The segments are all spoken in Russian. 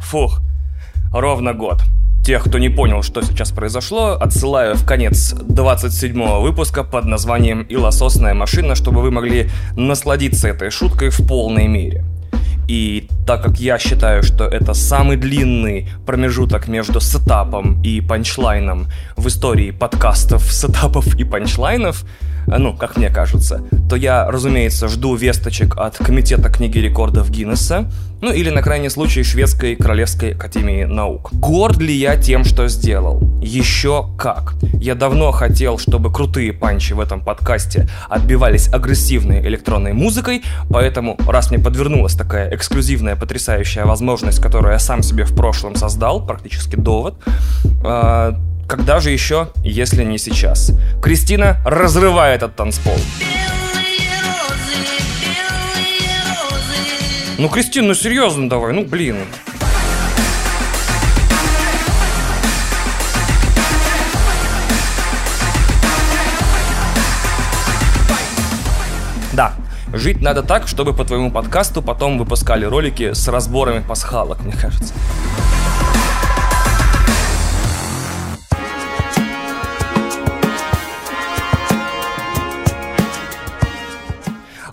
Фух, ровно год. Тех, кто не понял, что сейчас произошло, отсылаю в конец 27 выпуска под названием «Илососная машина», чтобы вы могли насладиться этой шуткой в полной мере. И так как я считаю, что это самый длинный промежуток между сетапом и панчлайном в истории подкастов, сетапов и панчлайнов, Э, ну, как мне кажется, то я, разумеется, жду весточек от Комитета книги рекордов Гиннесса, ну или на крайний случай Шведской Королевской Академии Наук. Горд ли я тем, что сделал? Еще как. Я давно хотел, чтобы крутые панчи в этом подкасте отбивались агрессивной электронной музыкой, поэтому, раз мне подвернулась такая эксклюзивная, потрясающая возможность, которую я сам себе в прошлом создал, практически довод, э когда же еще, если не сейчас? Кристина разрывает этот танцпол. Ну, Кристина, ну серьезно давай, ну блин. Жить надо так, чтобы по твоему подкасту потом выпускали ролики с разборами пасхалок, мне кажется.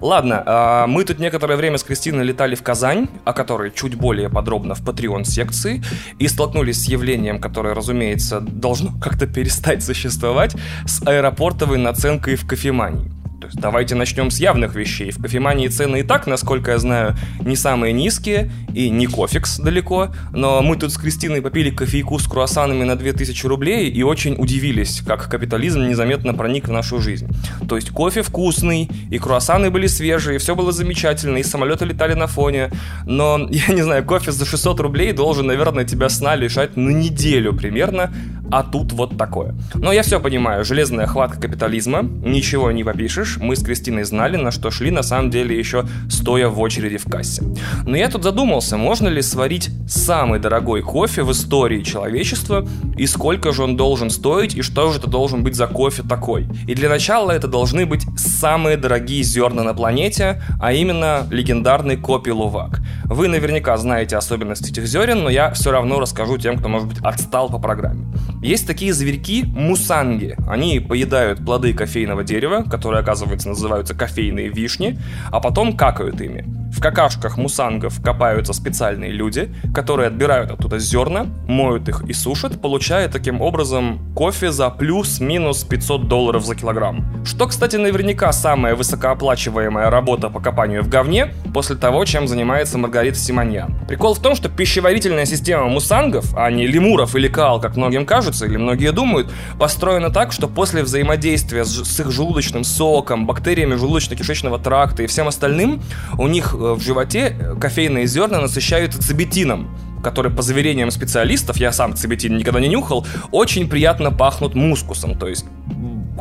Ладно, а, мы тут некоторое время с Кристиной летали в Казань, о которой чуть более подробно в Patreon секции, и столкнулись с явлением, которое, разумеется, должно как-то перестать существовать, с аэропортовой наценкой в кофемании. То есть давайте начнем с явных вещей. В кофемании цены и так, насколько я знаю, не самые низкие, и не кофекс далеко, но мы тут с Кристиной попили кофейку с круассанами на 2000 рублей и очень удивились, как капитализм незаметно проник в нашу жизнь. То есть кофе вкусный, и круассаны были свежие, все было замечательно, и самолеты летали на фоне, но, я не знаю, кофе за 600 рублей должен, наверное, тебя сна лишать на неделю примерно, а тут вот такое. Но я все понимаю, железная хватка капитализма, ничего не попишешь, мы с Кристиной знали, на что шли на самом деле еще стоя в очереди в кассе. Но я тут задумался, можно ли сварить самый дорогой кофе в истории человечества, и сколько же он должен стоить, и что же это должен быть за кофе такой. И для начала это должны быть самые дорогие зерна на планете, а именно легендарный копи Лувак. Вы наверняка знаете особенности этих зерен, но я все равно расскажу тем, кто, может быть, отстал по программе. Есть такие зверьки мусанги. Они поедают плоды кофейного дерева, которые, оказывается, называются кофейные вишни, а потом какают ими. В какашках мусангов копаются специальные люди, которые отбирают оттуда зерна, моют их и сушат, получая таким образом кофе за плюс-минус 500 долларов за килограмм. Что, кстати, наверняка самая высокооплачиваемая работа по копанию в говне после того, чем занимается Маргарита Симоньян. Прикол в том, что пищеварительная система мусангов, а не лемуров или каал, как многим кажется, или многие думают, построена так, что после взаимодействия с, их желудочным соком, бактериями желудочно-кишечного тракта и всем остальным, у них в животе кофейные зерна насыщаются цибетином, который, по заверениям специалистов, я сам цибетин никогда не нюхал, очень приятно пахнут мускусом, то есть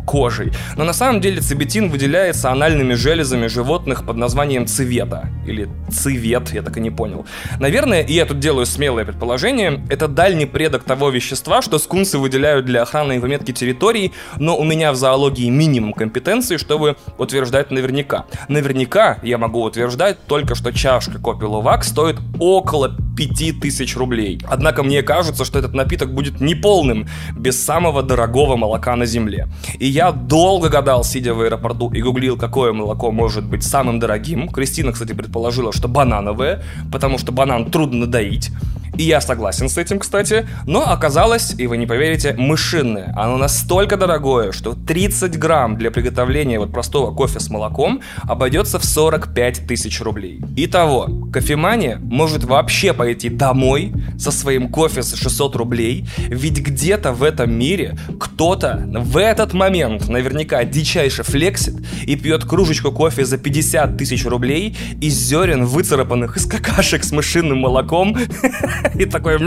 кожей. Но на самом деле цибетин выделяется анальными железами животных под названием цивета. Или цивет, я так и не понял. Наверное, и я тут делаю смелое предположение, это дальний предок того вещества, что скунсы выделяют для охраны и выметки территорий, но у меня в зоологии минимум компетенции, чтобы утверждать наверняка. Наверняка я могу утверждать только, что чашка Копи Лувак стоит около 5000 рублей. Однако мне кажется, что этот напиток будет неполным без самого дорогого молока на земле. И я долго гадал, сидя в аэропорту, и гуглил, какое молоко может быть самым дорогим. Кристина, кстати, предположила, что банановое, потому что банан трудно доить. И я согласен с этим, кстати. Но оказалось, и вы не поверите, мышиное. Оно настолько дорогое, что 30 грамм для приготовления вот простого кофе с молоком обойдется в 45 тысяч рублей. Итого, кофемания может вообще пойти домой со своим кофе за 600 рублей, ведь где-то в этом мире кто-то в этот момент наверняка дичайше флексит и пьет кружечку кофе за 50 тысяч рублей из зерен, выцарапанных из какашек с мышиным молоком И такой,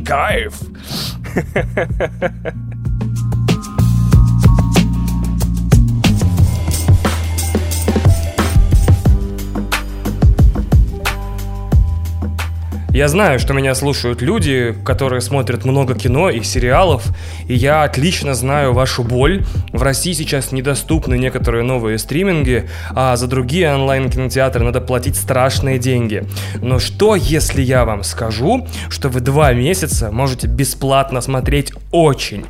кайф. Я знаю, что меня слушают люди, которые смотрят много кино и сериалов, и я отлично знаю вашу боль. В России сейчас недоступны некоторые новые стриминги, а за другие онлайн-кинотеатры надо платить страшные деньги. Но что, если я вам скажу, что вы два месяца можете бесплатно смотреть очень,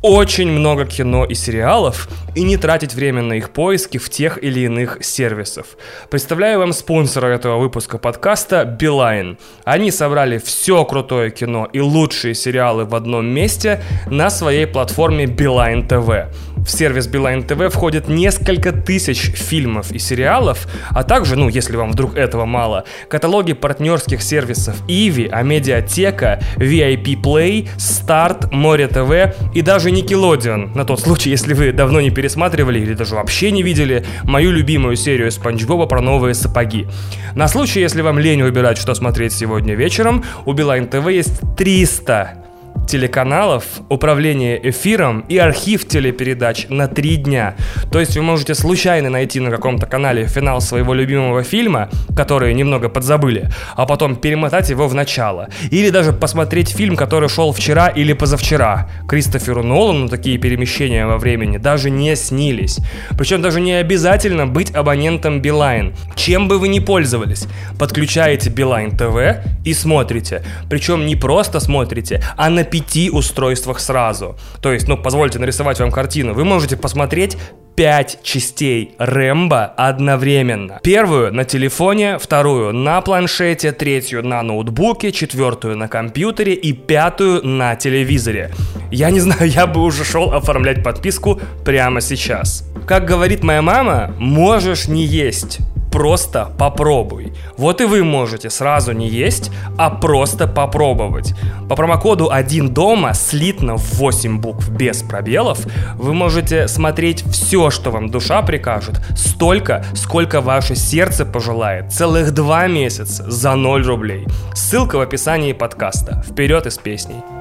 очень много кино и сериалов и не тратить время на их поиски в тех или иных сервисов. Представляю вам спонсора этого выпуска подкаста Билайн. Они собрали все крутое кино и лучшие сериалы в одном месте на своей платформе Билайн ТВ. В сервис Билайн ТВ входит несколько тысяч фильмов и сериалов, а также, ну, если вам вдруг этого мало, каталоги партнерских сервисов Иви, Амедиатека, VIP Play, START, more.tv и даже Nickelodeon, на тот случай, если вы давно не пересматривали или даже вообще не видели мою любимую серию Спанч Боба про новые сапоги. На случай, если вам лень выбирать, что смотреть сегодня вечером, у Билайн ТВ есть 300 телеканалов, управление эфиром и архив телепередач на три дня. То есть вы можете случайно найти на каком-то канале финал своего любимого фильма, который немного подзабыли, а потом перемотать его в начало. Или даже посмотреть фильм, который шел вчера или позавчера. Кристоферу Нолану такие перемещения во времени даже не снились. Причем даже не обязательно быть абонентом Билайн. Чем бы вы ни пользовались, подключаете Билайн ТВ и смотрите. Причем не просто смотрите, а на пяти устройствах сразу. То есть, ну, позвольте нарисовать вам картину. Вы можете посмотреть пять частей Рэмбо одновременно. Первую на телефоне, вторую на планшете, третью на ноутбуке, четвертую на компьютере и пятую на телевизоре. Я не знаю, я бы уже шел оформлять подписку прямо сейчас. Как говорит моя мама, можешь не есть просто попробуй. Вот и вы можете сразу не есть, а просто попробовать. По промокоду 1 дома, слитно в 8 букв без пробелов, вы можете смотреть все, что вам душа прикажет, столько, сколько ваше сердце пожелает. Целых два месяца за 0 рублей. Ссылка в описании подкаста. Вперед из песней.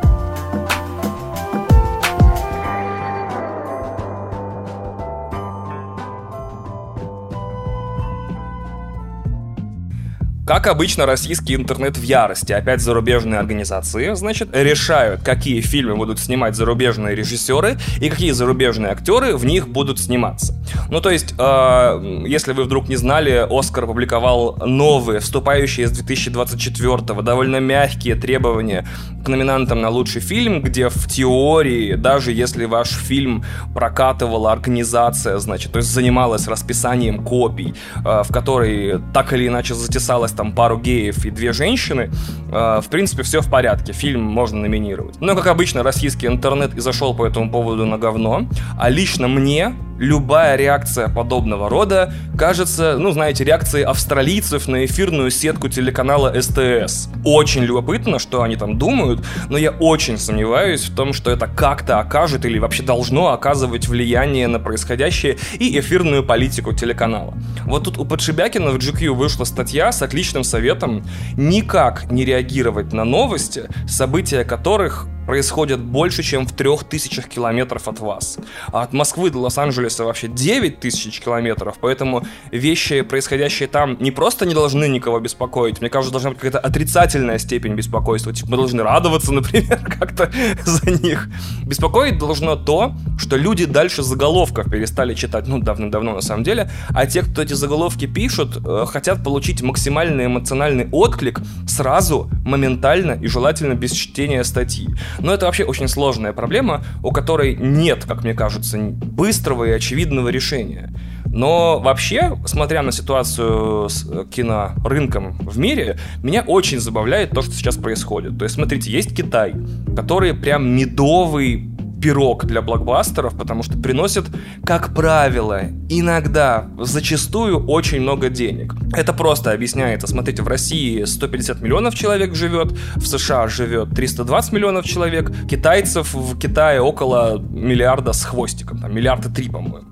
Как обычно, российский интернет в ярости. Опять зарубежные организации, значит, решают, какие фильмы будут снимать зарубежные режиссеры и какие зарубежные актеры в них будут сниматься. Ну, то есть, э, если вы вдруг не знали, Оскар опубликовал новые, вступающие с 2024-го, довольно мягкие требования к номинантам на лучший фильм, где в теории, даже если ваш фильм прокатывала организация, значит, то есть занималась расписанием копий, э, в которой так или иначе затесалась там пару геев и две женщины, э, в принципе, все в порядке, фильм можно номинировать. Но, как обычно, российский интернет и зашел по этому поводу на говно, а лично мне любая реакция подобного рода кажется, ну, знаете, реакцией австралийцев на эфирную сетку телеканала СТС. Очень любопытно, что они там думают, но я очень сомневаюсь в том, что это как-то окажет или вообще должно оказывать влияние на происходящее и эфирную политику телеканала. Вот тут у Подшибякина в GQ вышла статья с отличным советом никак не реагировать на новости, события которых происходят больше, чем в трех тысячах километров от вас. А от Москвы до Лос-Анджелеса вообще 9 тысяч километров, поэтому вещи, происходящие там, не просто не должны никого беспокоить, мне кажется, должна быть какая-то отрицательная степень беспокойства. Типа мы должны радоваться, например, как-то за них. Беспокоить должно то, что люди дальше заголовков перестали читать, ну, давно-давно на самом деле, а те, кто эти заголовки пишут, э, хотят получить максимальный эмоциональный отклик сразу, моментально и желательно без чтения статьи. Но это вообще очень сложная проблема, у которой нет, как мне кажется, быстрого и очевидного решения. Но вообще, смотря на ситуацию с э, кинорынком в мире, меня очень забавляет то, что сейчас происходит. То есть, смотрите, есть Китай, который прям медовый пирог для блокбастеров, потому что приносит, как правило, иногда, зачастую очень много денег. Это просто объясняется. Смотрите, в России 150 миллионов человек живет, в США живет 320 миллионов человек, китайцев в Китае около миллиарда с хвостиком, там миллиарда три, по-моему.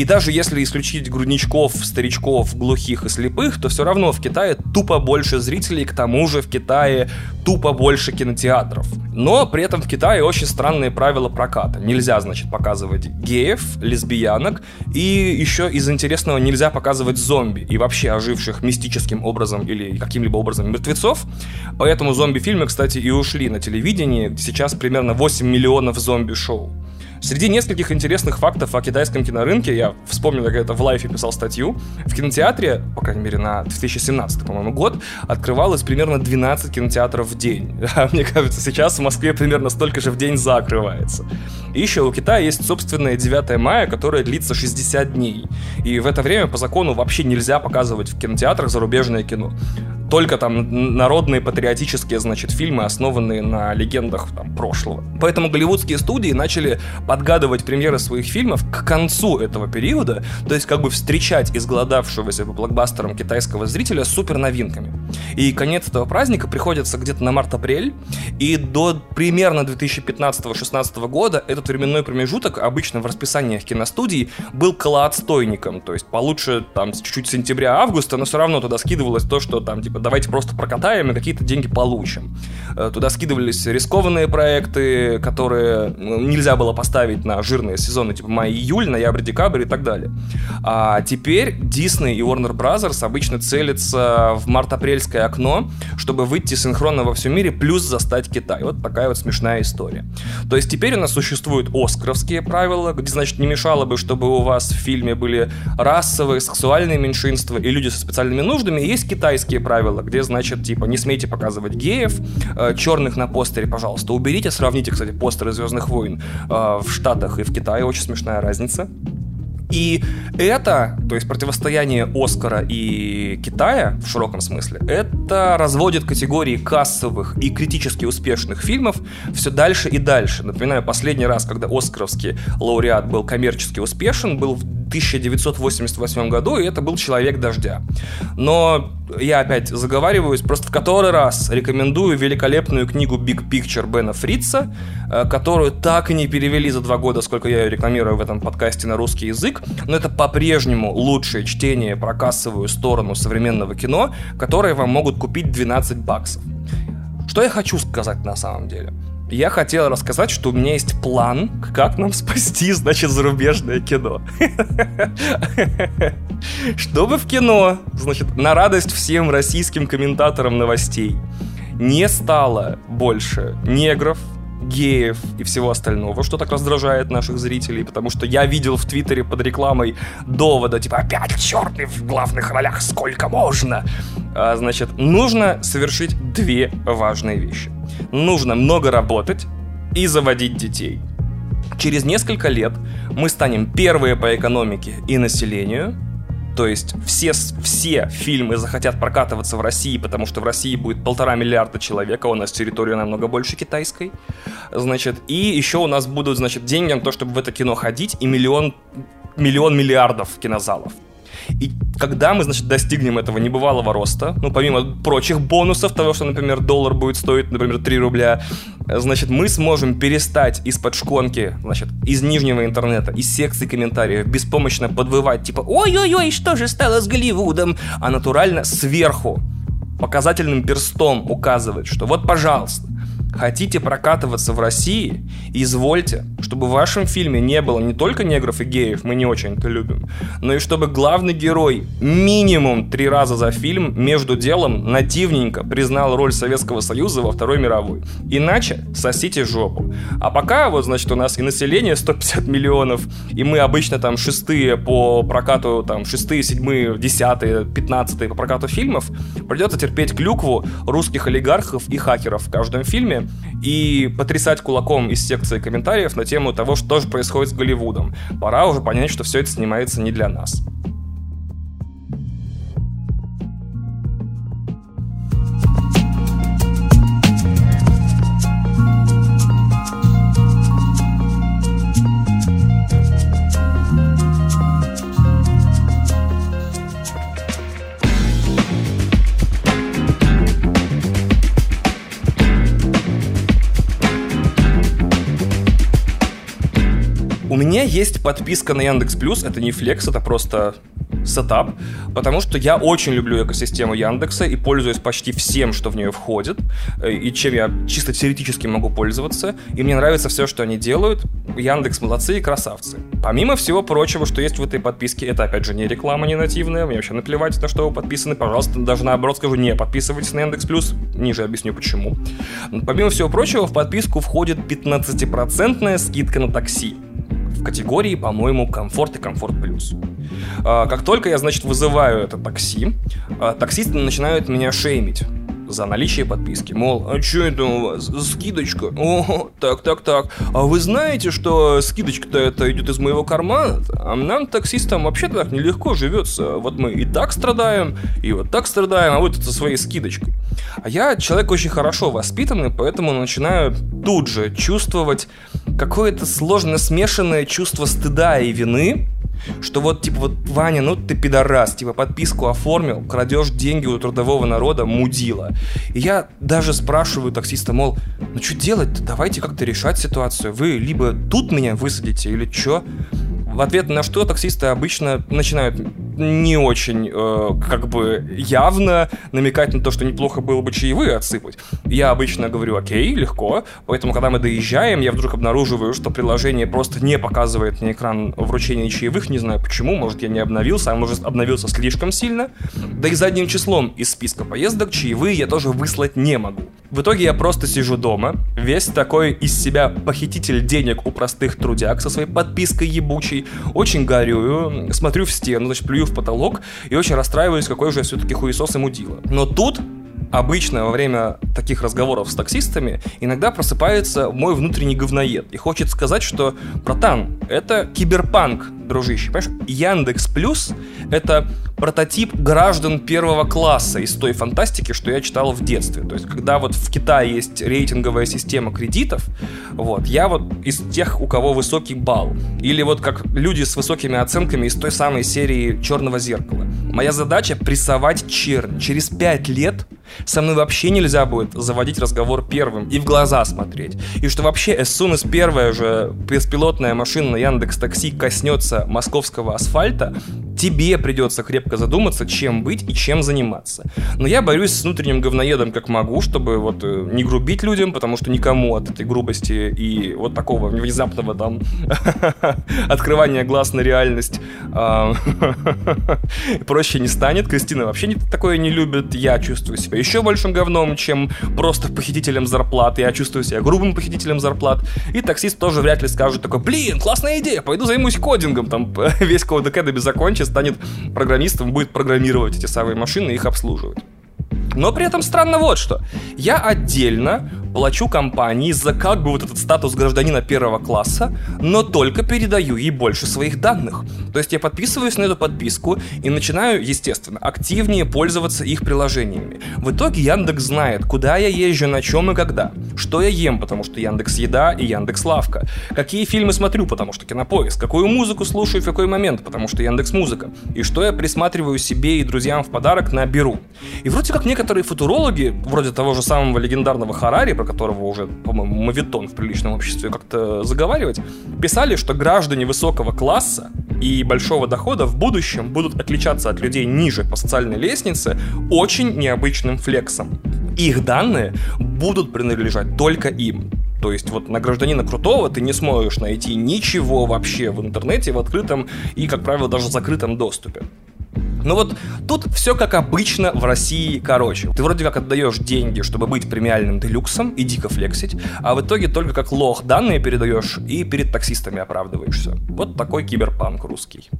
И даже если исключить грудничков, старичков, глухих и слепых, то все равно в Китае тупо больше зрителей, к тому же в Китае тупо больше кинотеатров. Но при этом в Китае очень странные правила проката. Нельзя, значит, показывать геев, лесбиянок, и еще из интересного нельзя показывать зомби и вообще оживших мистическим образом или каким-либо образом мертвецов. Поэтому зомби-фильмы, кстати, и ушли на телевидении. Сейчас примерно 8 миллионов зомби-шоу. Среди нескольких интересных фактов о китайском кинорынке, я вспомнил, как это в лайфе писал статью, в кинотеатре, по крайней мере, на 2017, по-моему, год, открывалось примерно 12 кинотеатров в день. А мне кажется, сейчас в Москве примерно столько же в день закрывается. И еще у Китая есть собственное 9 мая, которое длится 60 дней. И в это время по закону вообще нельзя показывать в кинотеатрах зарубежное кино только там народные патриотические, значит, фильмы, основанные на легендах там, прошлого. Поэтому голливудские студии начали подгадывать премьеры своих фильмов к концу этого периода, то есть как бы встречать изголодавшегося по блокбастерам китайского зрителя супер новинками. И конец этого праздника приходится где-то на март-апрель, и до примерно 2015-16 года этот временной промежуток обычно в расписаниях киностудий был колоотстойником, то есть получше там чуть-чуть сентября-августа, но все равно туда скидывалось то, что там типа давайте просто прокатаем и какие-то деньги получим. Э, туда скидывались рискованные проекты, которые ну, нельзя было поставить на жирные сезоны, типа май-июль, ноябрь-декабрь и так далее. А теперь Disney и Warner Bros. обычно целятся в март-апрельское окно, чтобы выйти синхронно во всем мире, плюс застать Китай. Вот такая вот смешная история. То есть теперь у нас существуют оскаровские правила, где, значит, не мешало бы, чтобы у вас в фильме были расовые, сексуальные меньшинства и люди со специальными нуждами, есть китайские правила, где, значит, типа, не смейте показывать геев, э, черных на постере, пожалуйста, уберите, сравните, кстати, постеры Звездных войн э, в Штатах и в Китае, очень смешная разница. И это, то есть противостояние Оскара и Китая в широком смысле, это разводит категории кассовых и критически успешных фильмов все дальше и дальше. Напоминаю, последний раз, когда Оскаровский лауреат был коммерчески успешен, был в 1988 году, и это был «Человек дождя». Но я опять заговариваюсь, просто в который раз рекомендую великолепную книгу Big Picture Бена Фрица, э, которую так и не перевели за два года, сколько я ее рекламирую в этом подкасте на русский язык, но это по-прежнему лучшее чтение про кассовую сторону современного кино, которое вам могут купить 12 баксов. Что я хочу сказать на самом деле? Я хотел рассказать, что у меня есть план, как нам спасти, значит, зарубежное кино. Чтобы в кино, значит, на радость всем российским комментаторам новостей не стало больше негров, геев и всего остального, что так раздражает наших зрителей, потому что я видел в Твиттере под рекламой довода, типа, опять черный в главных ролях, сколько можно? А, значит, нужно совершить две важные вещи. Нужно много работать и заводить детей. Через несколько лет мы станем первые по экономике и населению, то есть все, все фильмы захотят прокатываться в России, потому что в России будет полтора миллиарда человек, а у нас территория намного больше китайской. Значит, и еще у нас будут, значит, деньги на то, чтобы в это кино ходить, и миллион, миллион миллиардов кинозалов. И когда мы, значит, достигнем этого небывалого роста, ну, помимо прочих бонусов, того, что, например, доллар будет стоить, например, 3 рубля, значит, мы сможем перестать из-под шконки, значит, из нижнего интернета, из секции комментариев беспомощно подвывать, типа, ой-ой-ой, что же стало с Голливудом, а натурально сверху показательным перстом указывать, что вот, пожалуйста, Хотите прокатываться в России? Извольте, чтобы в вашем фильме не было не только негров и геев, мы не очень это любим, но и чтобы главный герой минимум три раза за фильм между делом нативненько признал роль Советского Союза во Второй мировой. Иначе сосите жопу. А пока вот, значит, у нас и население 150 миллионов, и мы обычно там шестые по прокату, там шестые, седьмые, десятые, пятнадцатые по прокату фильмов, придется терпеть клюкву русских олигархов и хакеров в каждом фильме, и потрясать кулаком из секции комментариев на тему того, что же происходит с Голливудом. Пора уже понять, что все это снимается не для нас. Меня есть подписка на Яндекс Плюс, это не флекс, это просто сетап, потому что я очень люблю экосистему Яндекса и пользуюсь почти всем, что в нее входит, и чем я чисто теоретически могу пользоваться, и мне нравится все, что они делают. Яндекс молодцы и красавцы. Помимо всего прочего, что есть в этой подписке, это опять же не реклама не нативная, мне вообще наплевать на что вы подписаны, пожалуйста, даже наоборот скажу, не подписывайтесь на Яндекс Плюс, ниже объясню почему. Помимо всего прочего, в подписку входит 15% скидка на такси в категории, по-моему, комфорт и комфорт плюс. А, как только я, значит, вызываю это такси, а, таксисты начинают меня шеймить за наличие подписки. Мол, а что это у вас? Скидочка? О, так, так, так. А вы знаете, что скидочка-то это идет из моего кармана? А нам, таксистам, вообще так нелегко живется. Вот мы и так страдаем, и вот так страдаем, а вы тут со своей скидочкой. А я человек очень хорошо воспитанный, поэтому начинаю тут же чувствовать какое-то сложно смешанное чувство стыда и вины, что вот, типа, вот, Ваня, ну ты пидорас, типа, подписку оформил, крадешь деньги у трудового народа, мудила. И я даже спрашиваю таксиста, мол, ну что делать-то, давайте как-то решать ситуацию. Вы либо тут меня высадите, или что? В ответ на что таксисты обычно начинают не очень э, как бы явно намекать на то, что неплохо было бы чаевые отсыпать. Я обычно говорю, окей, легко. Поэтому, когда мы доезжаем, я вдруг обнаруживаю, что приложение просто не показывает мне экран вручения чаевых. Не знаю почему, может я не обновился, а может обновился слишком сильно. Да и задним числом из списка поездок чаевые я тоже выслать не могу. В итоге я просто сижу дома, весь такой из себя похититель денег у простых трудяг со своей подпиской ебучей, очень горюю, смотрю в стену, значит, плюю в потолок и очень расстраиваюсь, какой же я все-таки хуесос и мудила. Но тут обычно во время таких разговоров с таксистами иногда просыпается мой внутренний говноед и хочет сказать, что, братан, это киберпанк, дружище. Понимаешь, Яндекс Плюс — это прототип граждан первого класса из той фантастики, что я читал в детстве. То есть, когда вот в Китае есть рейтинговая система кредитов, вот, я вот из тех, у кого высокий балл. Или вот как люди с высокими оценками из той самой серии «Черного зеркала». Моя задача — прессовать чернь. Через пять лет со мной вообще нельзя будет заводить разговор первым и в глаза смотреть. И что вообще, as soon as первая же беспилотная машина на Яндекс Такси коснется московского асфальта, тебе придется крепко задуматься, чем быть и чем заниматься. Но я борюсь с внутренним говноедом как могу, чтобы вот э, не грубить людям, потому что никому от этой грубости и вот такого внезапного там открывания глаз на реальность а, проще не станет. Кристина вообще такое не любит. Я чувствую себя еще большим говном, чем просто похитителем зарплат. Я чувствую себя грубым похитителем зарплат. И таксист тоже вряд ли скажет такой, блин, классная идея, пойду займусь кодингом. Там весь код Academy закончится станет программистом, будет программировать эти самые машины и их обслуживать. Но при этом странно вот что. Я отдельно плачу компании за как бы вот этот статус гражданина первого класса, но только передаю ей больше своих данных. То есть я подписываюсь на эту подписку и начинаю, естественно, активнее пользоваться их приложениями. В итоге Яндекс знает, куда я езжу, на чем и когда, что я ем, потому что Яндекс Еда и Яндекс Лавка, какие фильмы смотрю, потому что Кинопоиск, какую музыку слушаю в какой момент, потому что Яндекс Музыка, и что я присматриваю себе и друзьям в подарок на Беру. И вроде как некоторые футурологи, вроде того же самого легендарного Харари, про которого уже, по-моему, мавитон в приличном обществе как-то заговаривать, писали, что граждане высокого класса и большого дохода в будущем будут отличаться от людей ниже по социальной лестнице очень необычным флексом. Их данные будут принадлежать только им. То есть вот на гражданина крутого ты не сможешь найти ничего вообще в интернете в открытом и, как правило, даже закрытом доступе. Но вот тут все как обычно в России короче. Ты вроде как отдаешь деньги, чтобы быть премиальным делюксом и дико флексить, а в итоге только как лох данные передаешь и перед таксистами оправдываешься. Вот такой киберпанк русский.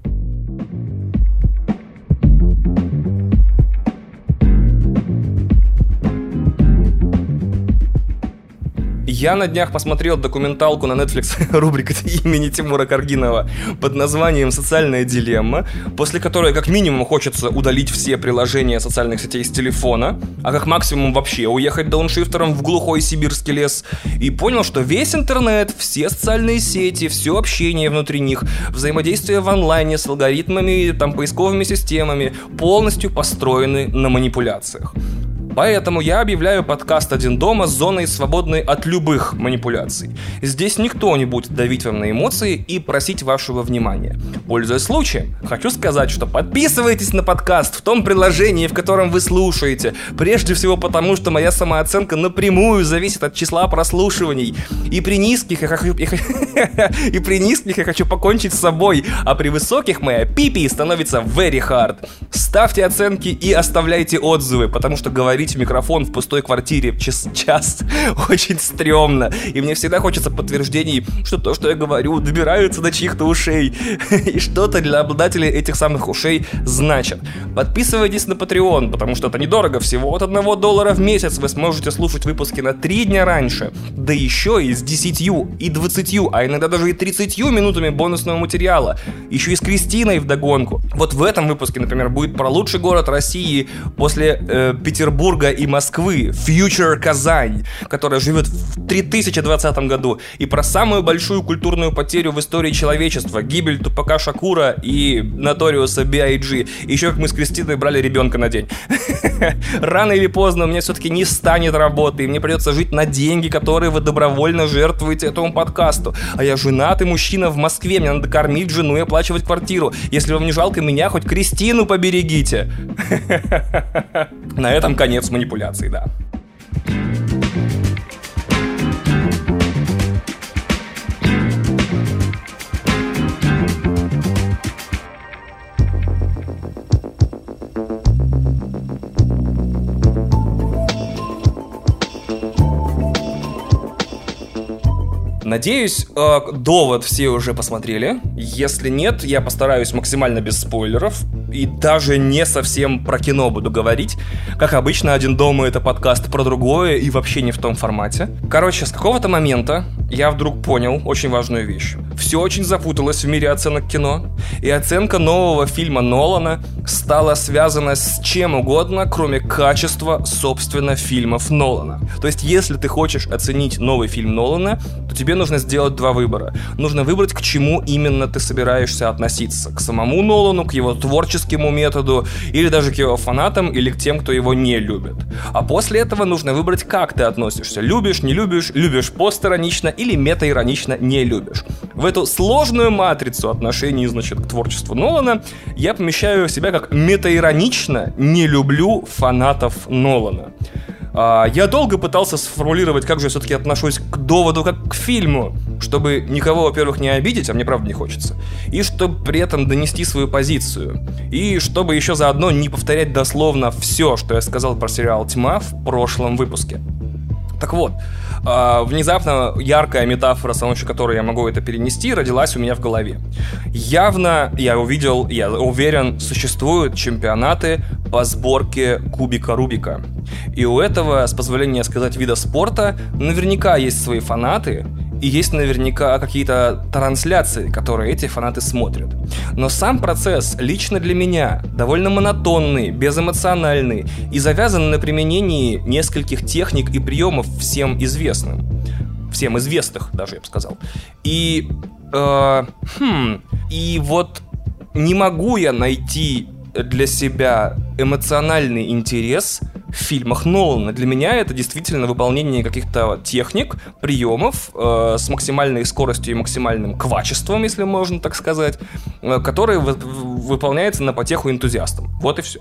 Я на днях посмотрел документалку на Netflix рубрика имени Тимура Каргинова под названием «Социальная дилемма», после которой как минимум хочется удалить все приложения социальных сетей с телефона, а как максимум вообще уехать дауншифтером в глухой сибирский лес, и понял, что весь интернет, все социальные сети, все общение внутри них, взаимодействие в онлайне с алгоритмами, там, поисковыми системами полностью построены на манипуляциях. Поэтому я объявляю подкаст «Один дома» зоной, свободной от любых манипуляций. Здесь никто не будет давить вам на эмоции и просить вашего внимания. Пользуясь случаем, хочу сказать, что подписывайтесь на подкаст в том приложении, в котором вы слушаете. Прежде всего потому, что моя самооценка напрямую зависит от числа прослушиваний. И при низких я хочу... И при низких я хочу покончить с собой, а при высоких моя пипи становится very hard. Ставьте оценки и оставляйте отзывы, потому что говорить в микрофон в пустой квартире час, час очень стрёмно. И мне всегда хочется подтверждений, что то, что я говорю, добирается до чьих-то ушей. И что-то для обладателей этих самых ушей значит. Подписывайтесь на Patreon, потому что это недорого, всего от 1 доллара в месяц вы сможете слушать выпуски на 3 дня раньше. Да еще и с 10 и 20, а иногда даже и 30 минутами бонусного материала. Еще и с Кристиной в догонку. Вот в этом выпуске, например, будет про лучший город России после э, Петербурга и Москвы, Future Казань, которая живет в 3020 году, и про самую большую культурную потерю в истории человечества, гибель Тупака Шакура и Наториуса B.I.G. Еще как мы с Кристиной брали ребенка на день. Рано или поздно у меня все-таки не станет работы, и мне придется жить на деньги, которые вы добровольно жертвуете этому подкасту. А я женатый мужчина в Москве, мне надо кормить жену и оплачивать квартиру. Если вам не жалко меня, хоть Кристину поберегите. На этом конец манипуляции, да. Надеюсь, э, довод все уже посмотрели. Если нет, я постараюсь максимально без спойлеров и даже не совсем про кино буду говорить. Как обычно, «Один дома» — это подкаст про другое и вообще не в том формате. Короче, с какого-то момента я вдруг понял очень важную вещь. Все очень запуталось в мире оценок кино, и оценка нового фильма Нолана стала связана с чем угодно, кроме качества, собственно, фильмов Нолана. То есть, если ты хочешь оценить новый фильм Нолана, то тебе нужно сделать два выбора. Нужно выбрать, к чему именно ты собираешься относиться. К самому Нолану, к его творческому методу, или даже к его фанатам, или к тем, кто его не любит. А после этого нужно выбрать, как ты относишься. Любишь, не любишь, любишь постиронично или метаиронично не любишь. В эту сложную матрицу отношений, значит, к творчеству Нолана я помещаю себя как метаиронично не люблю фанатов Нолана. А, я долго пытался сформулировать, как же я все-таки отношусь к доводу как к фильму, чтобы никого, во-первых, не обидеть, а мне правда не хочется, и чтобы при этом донести свою позицию, и чтобы еще заодно не повторять дословно все, что я сказал про сериал «Тьма» в прошлом выпуске. Так вот, э, внезапно яркая метафора, с помощью которой я могу это перенести, родилась у меня в голове. Явно я увидел, я уверен, существуют чемпионаты по сборке кубика Рубика. И у этого, с позволения сказать, вида спорта наверняка есть свои фанаты, и есть наверняка какие-то трансляции, которые эти фанаты смотрят. Но сам процесс лично для меня довольно монотонный, безэмоциональный и завязан на применении нескольких техник и приемов всем известным. Всем известных, даже я бы сказал. И... Э, хм... И вот не могу я найти для себя эмоциональный интерес в фильмах Нолана. Для меня это действительно выполнение каких-то техник, приемов э, с максимальной скоростью и максимальным качеством, если можно так сказать, э, которые вы, выполняются на потеху энтузиастам. Вот и все.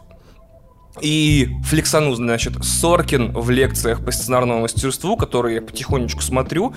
И флексану, значит, Соркин в лекциях по сценарному мастерству, которые я потихонечку смотрю,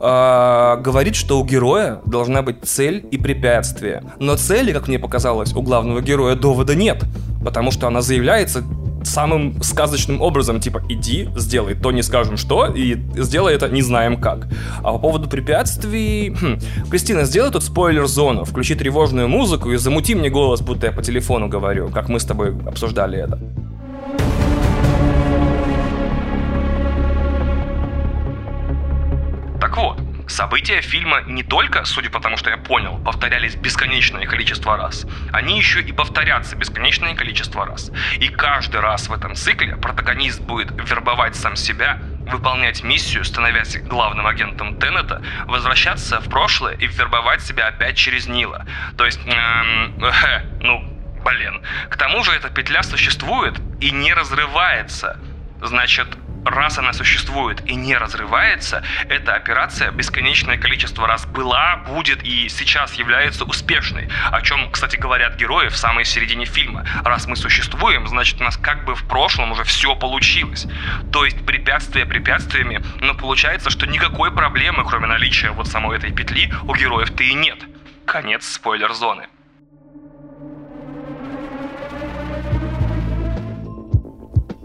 э, говорит, что у героя должна быть цель и препятствие. Но цели, как мне показалось, у главного героя довода нет, потому что она заявляется самым сказочным образом, типа, иди, сделай то, не скажем что, и сделай это не знаем как. А по поводу препятствий... Хм. Кристина, сделай тут спойлер-зону, включи тревожную музыку и замути мне голос, будто я по телефону говорю, как мы с тобой обсуждали это. События фильма не только, судя по тому, что я понял, повторялись бесконечное количество раз, они еще и повторятся бесконечное количество раз. И каждый раз в этом цикле протагонист будет вербовать сам себя, выполнять миссию, становясь главным агентом Теннета, возвращаться в прошлое и вербовать себя опять через Нила. То есть, эм, э, ну, блин. К тому же эта петля существует и не разрывается Значит, раз она существует и не разрывается, эта операция бесконечное количество раз была, будет и сейчас является успешной. О чем, кстати, говорят герои в самой середине фильма. Раз мы существуем, значит у нас как бы в прошлом уже все получилось. То есть препятствия препятствиями, но получается, что никакой проблемы, кроме наличия вот самой этой петли, у героев-то и нет. Конец спойлер-зоны.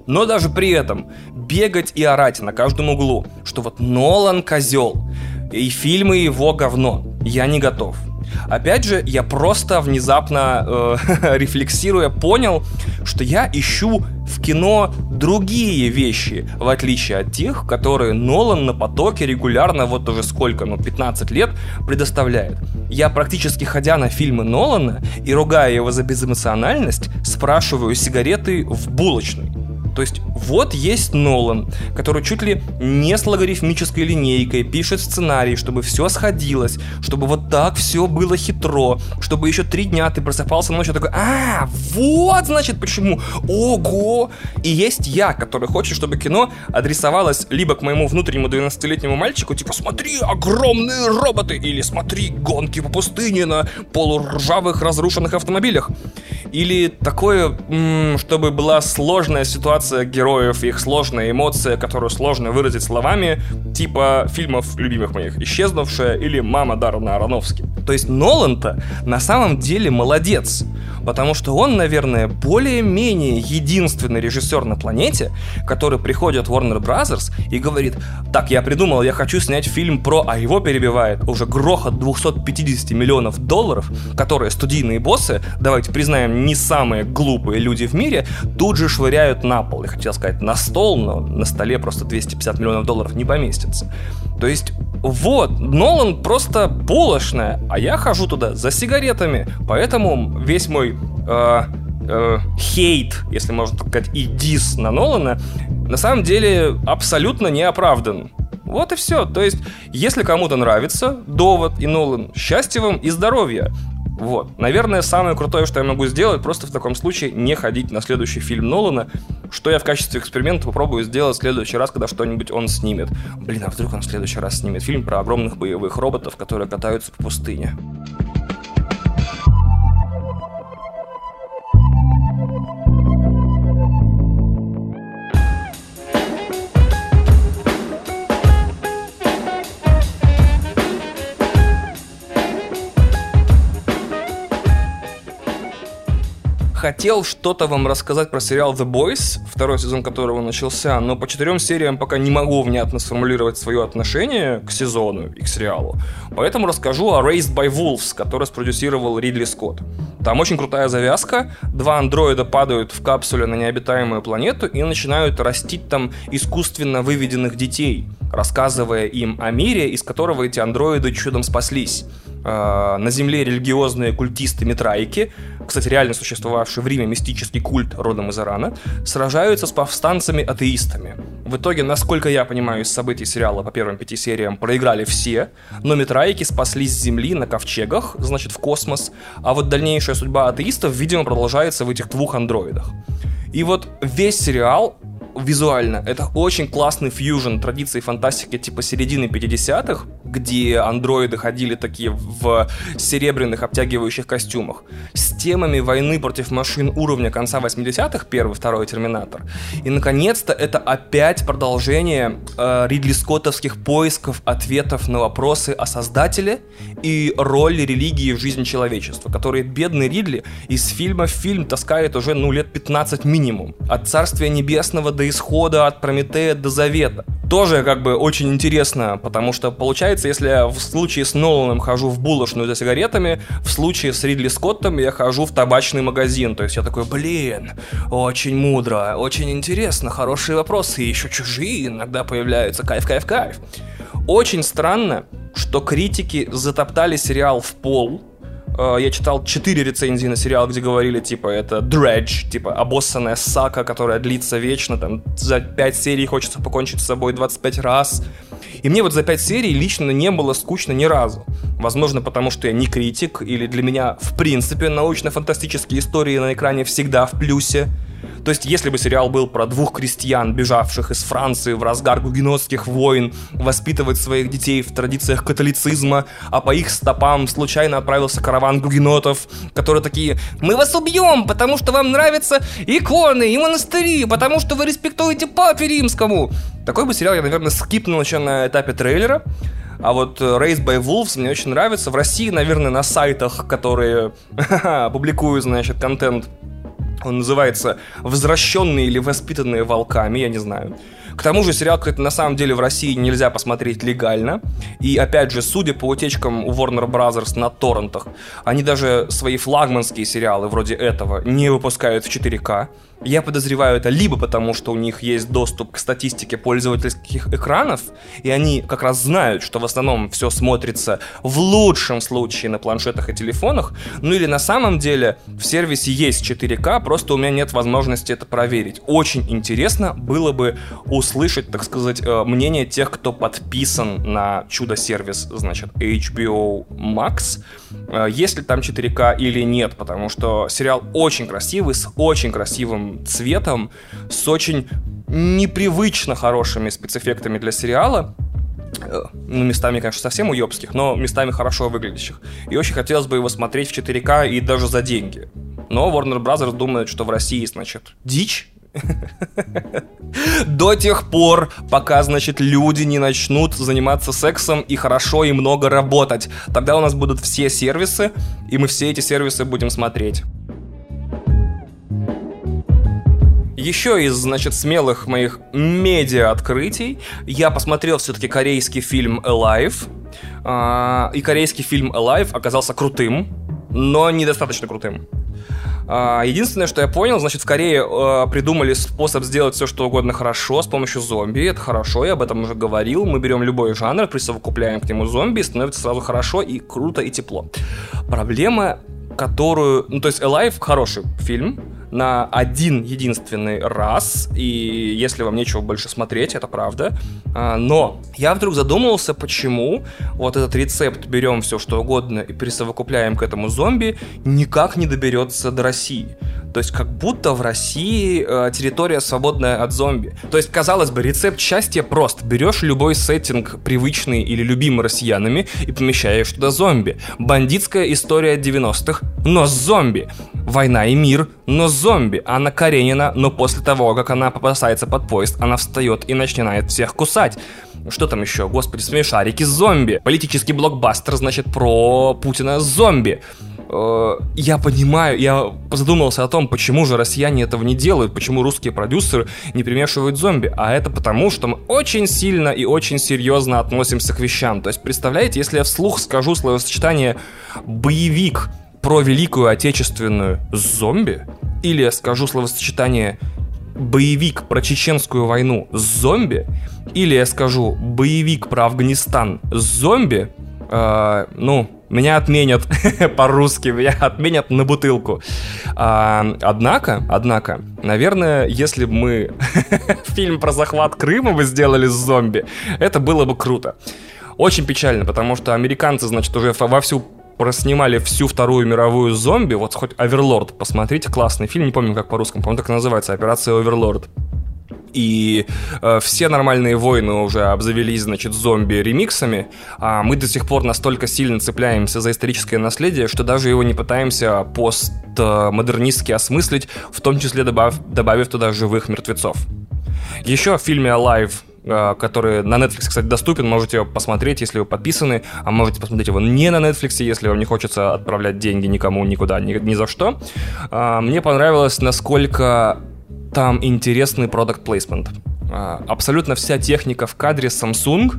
Но даже при этом бегать и орать на каждом углу, что вот Нолан козел, и фильмы его говно. Я не готов. Опять же, я просто внезапно э, рефлексируя понял, что я ищу в кино другие вещи, в отличие от тех, которые Нолан на потоке регулярно вот уже сколько, ну 15 лет предоставляет. Я практически ходя на фильмы Нолана и ругая его за безэмоциональность, спрашиваю сигареты в булочной. То есть вот есть Нолан, который чуть ли не с логарифмической линейкой пишет сценарий, чтобы все сходилось, чтобы вот так все было хитро, чтобы еще три дня ты просыпался ночью такой, а, вот значит почему, ого! И есть я, который хочет, чтобы кино адресовалось либо к моему внутреннему 12-летнему мальчику, типа, смотри, огромные роботы, или смотри, гонки по пустыне на полуржавых разрушенных автомобилях. Или такое, чтобы была сложная ситуация героев, их сложная эмоция, которую сложно выразить словами, типа фильмов любимых моих «Исчезнувшая» или «Мама Даррена Аронофски». То есть Нолан-то на самом деле молодец, потому что он, наверное, более-менее единственный режиссер на планете, который приходит в Warner Brothers и говорит, так, я придумал, я хочу снять фильм про, а его перебивает уже грохот 250 миллионов долларов, которые студийные боссы, давайте признаем, не самые глупые люди в мире, тут же швыряют на пол. Я хотел сказать на стол, но на столе просто 250 миллионов долларов не поместится. То есть вот, Нолан просто булочная, а я хожу туда за сигаретами, поэтому весь мой э, э, хейт, если можно так сказать, и дис на Нолана, на самом деле абсолютно не оправдан. Вот и все. То есть, если кому-то нравится Довод и Нолан, счастья вам и здоровья. Вот. Наверное, самое крутое, что я могу сделать, просто в таком случае не ходить на следующий фильм Нолана, что я в качестве эксперимента попробую сделать в следующий раз, когда что-нибудь он снимет. Блин, а вдруг он в следующий раз снимет фильм про огромных боевых роботов, которые катаются по пустыне. Хотел что-то вам рассказать про сериал The Boys, второй сезон которого начался, но по четырем сериям пока не могу внятно сформулировать свое отношение к сезону и к сериалу. Поэтому расскажу о Raised by Wolves, который спродюсировал Ридли Скотт. Там очень крутая завязка. Два андроида падают в капсуле на необитаемую планету и начинают растить там искусственно выведенных детей, рассказывая им о мире, из которого эти андроиды чудом спаслись. Э, на Земле религиозные культисты Митрайки, кстати, реально существовавший в Риме мистический культ родом из Ирана, сражаются с повстанцами-атеистами. В итоге, насколько я понимаю из событий сериала по первым пяти сериям, проиграли все, но Митрайки спаслись с Земли на ковчегах, значит, в космос, а вот дальнейшая судьба атеистов, видимо, продолжается в этих двух андроидах. И вот весь сериал визуально. Это очень классный фьюжн традиции фантастики типа середины 50-х, где андроиды ходили такие в серебряных обтягивающих костюмах, с темами войны против машин уровня конца 80-х, первый, второй Терминатор. И, наконец-то, это опять продолжение э, Ридли Скоттовских поисков ответов на вопросы о Создателе и роли религии в жизни человечества, которые бедный Ридли из фильма в фильм таскает уже, ну, лет 15 минимум. От Царствия Небесного до исхода, от Прометея до Завета. Тоже как бы очень интересно, потому что получается, если я в случае с Ноланом хожу в булочную за сигаретами, в случае с Ридли Скоттом я хожу в табачный магазин. То есть я такой, блин, очень мудро, очень интересно, хорошие вопросы, еще чужие иногда появляются, кайф, кайф, кайф. Очень странно, что критики затоптали сериал в пол, я читал четыре рецензии на сериал, где говорили, типа, это dredge, типа, обоссанная сака, которая длится вечно, там, за пять серий хочется покончить с собой 25 раз. И мне вот за пять серий лично не было скучно ни разу. Возможно, потому что я не критик, или для меня, в принципе, научно-фантастические истории на экране всегда в плюсе. То есть, если бы сериал был про двух крестьян, бежавших из Франции в разгар гугенотских войн, воспитывать своих детей в традициях католицизма, а по их стопам случайно отправился караван гугенотов, которые такие «Мы вас убьем, потому что вам нравятся иконы и монастыри, потому что вы респектуете папе римскому». Такой бы сериал я, наверное, скипнул еще на этапе трейлера, а вот э, Race by Wolves мне очень нравится. В России, наверное, на сайтах, которые публикуют, значит, контент он называется «Возвращенные или воспитанные волками», я не знаю. К тому же сериал, кстати, на самом деле в России нельзя посмотреть легально. И опять же, судя по утечкам у Warner Brothers на торрентах, они даже свои флагманские сериалы вроде этого не выпускают в 4К. Я подозреваю это либо потому, что у них есть доступ к статистике пользовательских экранов, и они как раз знают, что в основном все смотрится в лучшем случае на планшетах и телефонах, ну или на самом деле в сервисе есть 4К, просто у меня нет возможности это проверить. Очень интересно было бы услышать, так сказать, э, мнение тех, кто подписан на чудо-сервис, значит, HBO Max, э, есть ли там 4К или нет, потому что сериал очень красивый, с очень красивым цветом, с очень непривычно хорошими спецэффектами для сериала. Э, ну, местами, конечно, совсем уебских, но местами хорошо выглядящих. И очень хотелось бы его смотреть в 4К и даже за деньги. Но Warner Bros. думает, что в России, значит, дичь, до тех пор, пока, значит, люди не начнут заниматься сексом и хорошо и много работать. Тогда у нас будут все сервисы, и мы все эти сервисы будем смотреть. Еще из, значит, смелых моих медиа-открытий я посмотрел все-таки корейский фильм Alive. А, и корейский фильм Alive оказался крутым, но недостаточно крутым. А, единственное, что я понял, значит, в Корее э, придумали способ сделать все, что угодно хорошо с помощью зомби. Это хорошо, я об этом уже говорил. Мы берем любой жанр, присовокупляем к нему зомби, и становится сразу хорошо и круто и тепло. Проблема, которую... Ну, то есть Alive хороший фильм, на один единственный раз, и если вам нечего больше смотреть, это правда. А, но я вдруг задумался, почему вот этот рецепт берем все что угодно и присовокупляем к этому зомби, никак не доберется до России. То есть как будто в России э, территория свободная от зомби. То есть, казалось бы, рецепт счастья прост. Берешь любой сеттинг, привычный или любимый россиянами, и помещаешь туда зомби. Бандитская история 90-х, но с зомби. Война и мир, но с зомби. Анна Каренина, но после того, как она попасается под поезд, она встает и начинает всех кусать. Что там еще? Господи, смешарики зомби. Политический блокбастер, значит, про Путина зомби. Э, я понимаю, я задумался о том, почему же россияне этого не делают, почему русские продюсеры не примешивают зомби. А это потому, что мы очень сильно и очень серьезно относимся к вещам. То есть, представляете, если я вслух скажу словосочетание «боевик», про Великую Отечественную зомби, или скажу словосочетание боевик про чеченскую войну с зомби, или я скажу боевик про Афганистан с зомби, э, ну, меня отменят по-русски, меня отменят на бутылку. А, однако, однако, наверное, если бы мы фильм про захват Крыма бы сделали с зомби, это было бы круто. Очень печально, потому что американцы, значит, уже вовсю проснимали всю Вторую мировую зомби, вот хоть Оверлорд, посмотрите, классный фильм, не помню как по-русски, по-моему, так и называется, Операция Оверлорд. И э, все нормальные войны уже обзавелись, значит, зомби-ремиксами, а мы до сих пор настолько сильно цепляемся за историческое наследие, что даже его не пытаемся постмодернистски осмыслить, в том числе добав, добавив туда живых мертвецов. Еще в фильме Alive который на Netflix, кстати, доступен. Можете его посмотреть, если вы подписаны, а можете посмотреть его не на Netflix, если вам не хочется отправлять деньги никому, никуда, ни, ни за что. А, мне понравилось, насколько там интересный продукт плейсмент. Абсолютно вся техника в кадре Samsung,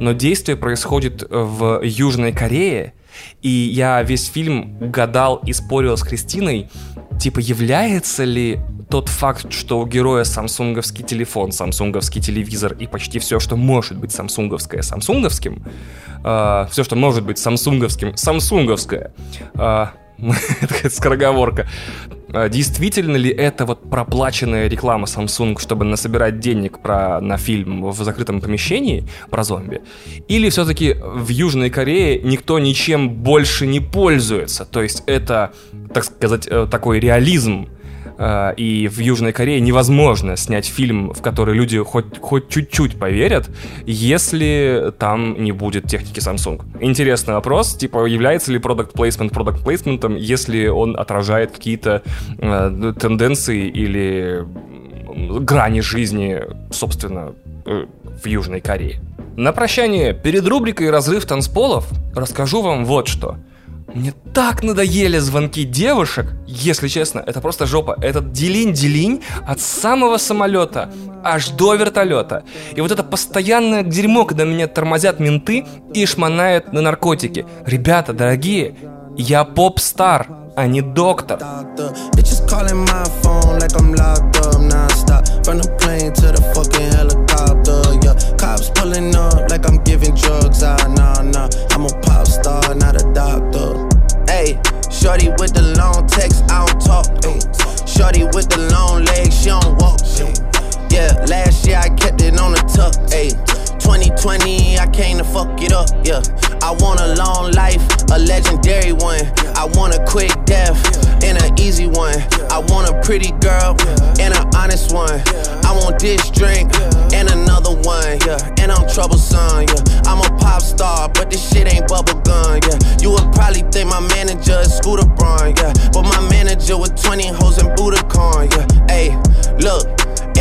но действие происходит в Южной Корее, и я весь фильм гадал и спорил с Кристиной, типа, является ли тот факт, что у героя самсунговский телефон, самсунговский телевизор и почти все, что может быть самсунговское, самсунговским, э, все, что может быть самсунговским, самсунговское, э, скороговорка. А, действительно ли это вот проплаченная реклама Samsung, чтобы насобирать денег про, на фильм в закрытом помещении про зомби? Или все-таки в Южной Корее никто ничем больше не пользуется? То есть это, так сказать, э, такой реализм э, и в Южной Корее невозможно снять фильм, в который люди хоть, хоть чуть-чуть поверят, если там не будет техники Samsung. Интересный вопрос, типа, является ли продукт плейсмент продукт плейсментом, если он отражает какие-то э, тенденции или грани жизни, собственно, э, в Южной Корее. На прощание, перед рубрикой «Разрыв танцполов» расскажу вам вот что. Мне так надоели звонки девушек, если честно, это просто жопа. Этот делинь-делинь от самого самолета аж до вертолета. И вот это постоянное дерьмо, когда меня тормозят менты и шмонают на наркотики. Ребята, дорогие, я поп-стар, а не доктор. Ah. I'm a pop star, not a doctor. Hey, shorty with the long text, I don't talk. Ay. Shorty with the long legs, she don't walk. Yeah, last year I kept it on the tuck. Ayy. 2020, I came to fuck it up, yeah. I want a long life, a legendary one. I want a quick death and an easy one. I want a pretty girl and an honest one. I want this drink and another one, yeah. And I'm troublesome, yeah. Pop star, but this shit ain't bubble gum, yeah. You would probably think my manager is Scooter Braun, yeah. But my manager with 20 hoes and Budokan, yeah. Hey, look.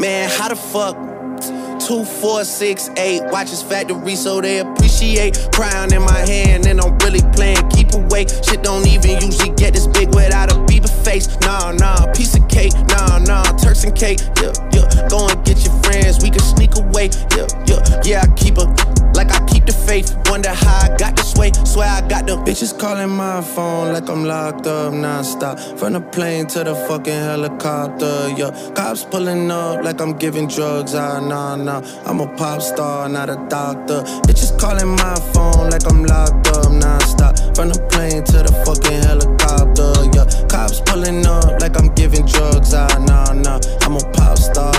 Man, how the fuck? Two, four, six, eight. Watch his factory so they appreciate. Crown in my hand and I'm really playing. Keep away. Shit don't even usually get this big without a Bieber face. Nah, nah, piece of cake. Nah, nah, Turks and cake. Yeah, yeah. Go and get your friends. We can sneak away. Yeah, yeah. Yeah, I keep a like I keep the faith. Wonder how I got this way. Swear I got the bitches calling my phone like I'm locked up nonstop. From the plane to the fucking helicopter. Yeah, cops pulling up like I'm giving drugs. Ah, nah, nah. I'm a pop star, not a doctor. Bitches calling my phone like I'm locked up nonstop. From the plane to the fucking helicopter. Yeah, cops pulling up like I'm giving drugs. Ah, nah, nah. I'm a pop star